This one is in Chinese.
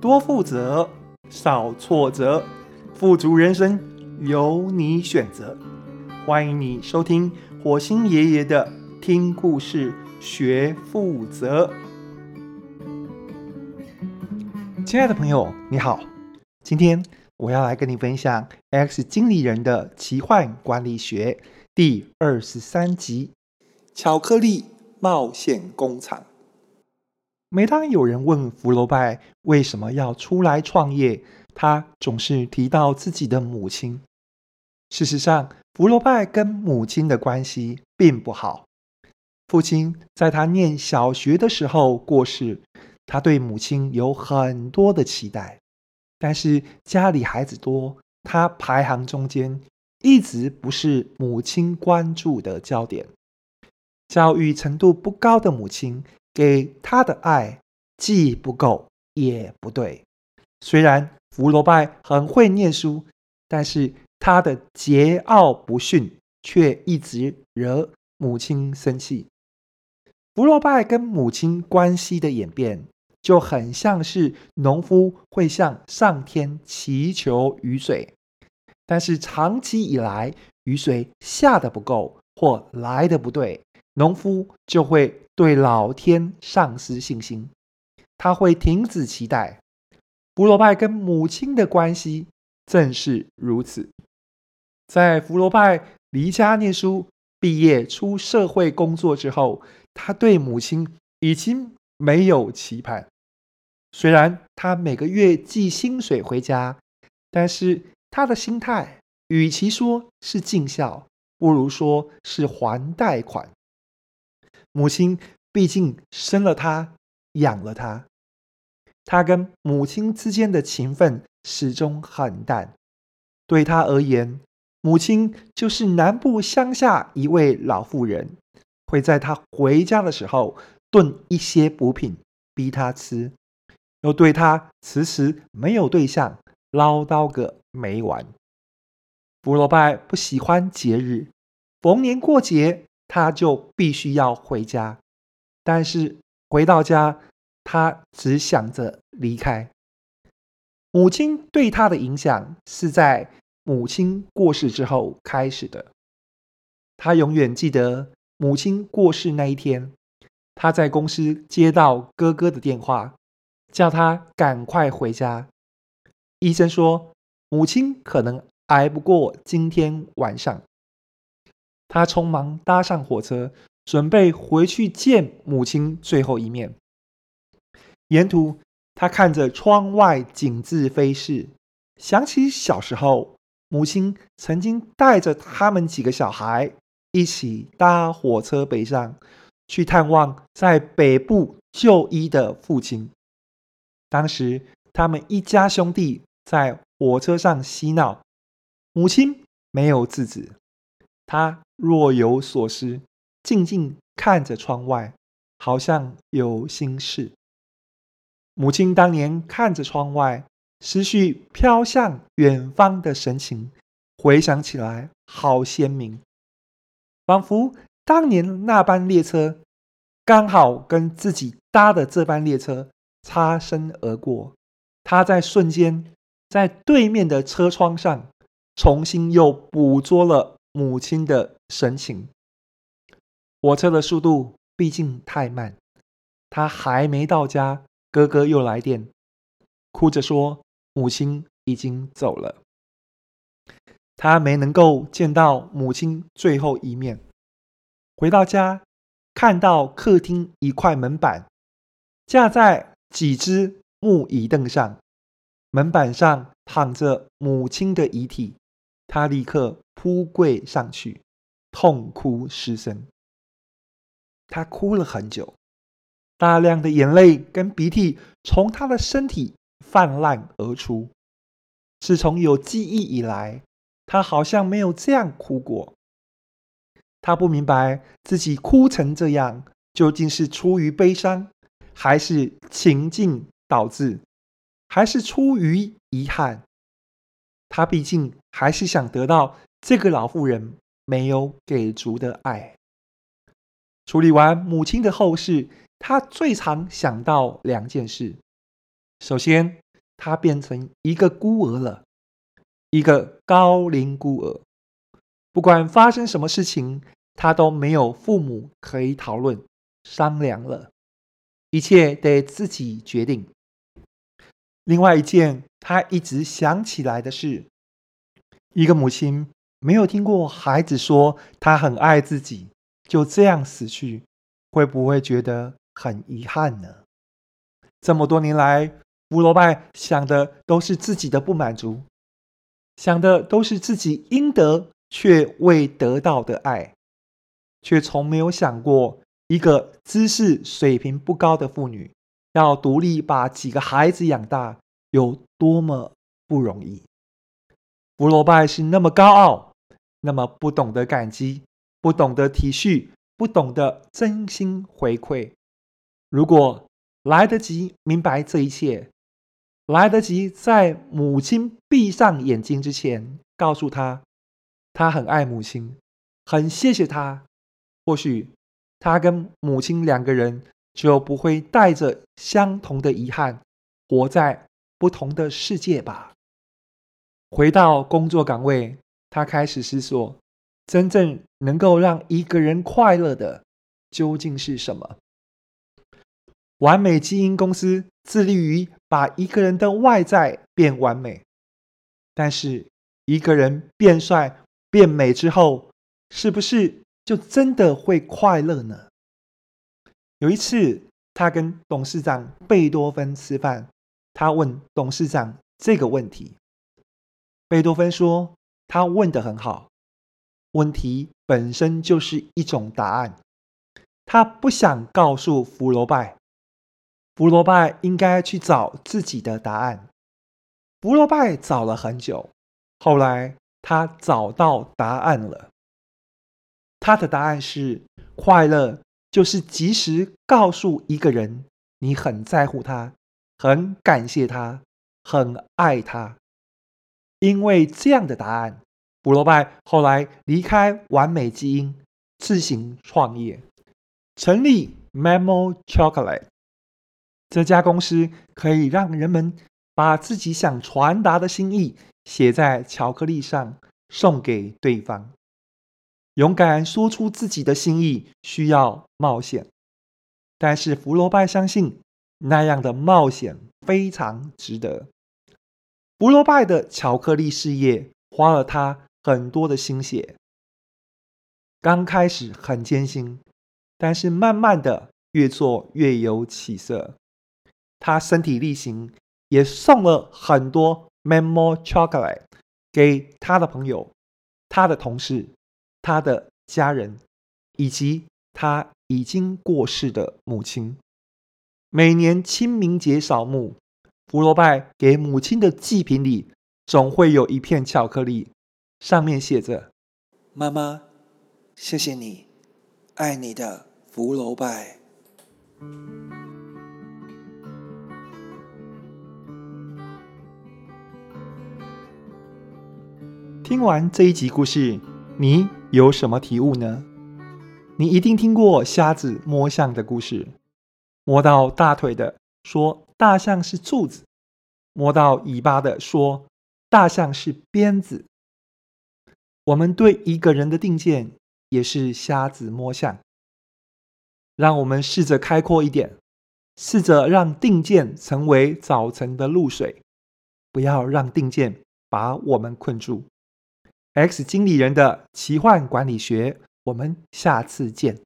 多负责，少挫折，富足人生由你选择。欢迎你收听火星爷爷的听故事学负责。亲爱的朋友，你好，今天我要来跟你分享《X 经理人的奇幻管理学》第二十三集《巧克力冒险工厂》。每当有人问福楼拜为什么要出来创业，他总是提到自己的母亲。事实上，福楼拜跟母亲的关系并不好。父亲在他念小学的时候过世，他对母亲有很多的期待，但是家里孩子多，他排行中间，一直不是母亲关注的焦点。教育程度不高的母亲。给他的爱既不够也不对。虽然福楼拜很会念书，但是他的桀骜不驯却一直惹母亲生气。福楼拜跟母亲关系的演变，就很像是农夫会向上天祈求雨水，但是长期以来雨水下的不够或来的不对，农夫就会对老天丧失信心，他会停止期待。福楼拜跟母亲的关系正是如此。在福楼拜离家念书、毕业出社会工作之后，他对母亲已经没有期盼。虽然他每个月寄薪水回家，但是他的心态与其说是尽孝，不如说是还贷款。母亲毕竟生了他，养了他，他跟母亲之间的情分始终很淡。对他而言，母亲就是南部乡下一位老妇人，会在他回家的时候炖一些补品逼他吃，又对他迟迟没有对象唠叨个没完。福罗拜不喜欢节日，逢年过节。他就必须要回家，但是回到家，他只想着离开。母亲对他的影响是在母亲过世之后开始的。他永远记得母亲过世那一天，他在公司接到哥哥的电话，叫他赶快回家。医生说，母亲可能挨不过今天晚上。他匆忙搭上火车，准备回去见母亲最后一面。沿途，他看着窗外景致飞逝，想起小时候，母亲曾经带着他们几个小孩一起搭火车北上，去探望在北部就医的父亲。当时，他们一家兄弟在火车上嬉闹，母亲没有制止。他若有所思，静静看着窗外，好像有心事。母亲当年看着窗外，思绪飘向远方的神情，回想起来好鲜明，仿佛当年那班列车刚好跟自己搭的这班列车擦身而过。他在瞬间，在对面的车窗上，重新又捕捉了。母亲的神情。火车的速度毕竟太慢，他还没到家，哥哥又来电，哭着说母亲已经走了。他没能够见到母亲最后一面。回到家，看到客厅一块门板架在几只木椅凳上，门板上躺着母亲的遗体。他立刻扑跪上去，痛哭失声。他哭了很久，大量的眼泪跟鼻涕从他的身体泛滥而出。自从有记忆以来，他好像没有这样哭过。他不明白自己哭成这样，究竟是出于悲伤，还是情境导致，还是出于遗憾？他毕竟还是想得到这个老妇人没有给足的爱。处理完母亲的后事，他最常想到两件事：首先他变成一个孤儿了，一个高龄孤儿。不管发生什么事情，他都没有父母可以讨论商量了，一切得自己决定。另外一件他一直想起来的是，一个母亲没有听过孩子说他很爱自己，就这样死去，会不会觉得很遗憾呢？这么多年来，福罗拜想的都是自己的不满足，想的都是自己应得却未得到的爱，却从没有想过一个知识水平不高的妇女要独立把几个孩子养大有多么不容易。福罗拜是那么高傲，那么不懂得感激，不懂得体恤，不懂得真心回馈。如果来得及明白这一切，来得及在母亲闭上眼睛之前告诉她，他很爱母亲，很谢谢她。或许他跟母亲两个人就不会带着相同的遗憾，活在不同的世界吧。回到工作岗位，他开始思索：真正能够让一个人快乐的究竟是什么？完美基因公司致力于把一个人的外在变完美，但是一个人变帅。变美之后，是不是就真的会快乐呢？有一次，他跟董事长贝多芬吃饭，他问董事长这个问题。贝多芬说：“他问得很好，问题本身就是一种答案。他不想告诉福楼拜，福楼拜应该去找自己的答案。福楼拜找了很久，后来。”他找到答案了。他的答案是：快乐就是及时告诉一个人你很在乎他，很感谢他，很爱他。因为这样的答案，福罗拜后来离开完美基因，自行创业，成立 Memo Chocolate。这家公司可以让人们把自己想传达的心意。写在巧克力上，送给对方。勇敢说出自己的心意需要冒险，但是福楼拜相信那样的冒险非常值得。福楼拜的巧克力事业花了他很多的心血，刚开始很艰辛，但是慢慢的越做越有起色。他身体力行，也送了很多。Memo Chocolate 给他的朋友、他的同事、他的家人，以及他已经过世的母亲。每年清明节扫墓，福楼拜给母亲的祭品里总会有一片巧克力，上面写着：“妈妈，谢谢你，爱你的福楼拜。”听完这一集故事，你有什么体悟呢？你一定听过瞎子摸象的故事，摸到大腿的说大象是柱子，摸到尾巴的说大象是鞭子。我们对一个人的定见也是瞎子摸象。让我们试着开阔一点，试着让定见成为早晨的露水，不要让定见把我们困住。X 经理人的奇幻管理学，我们下次见。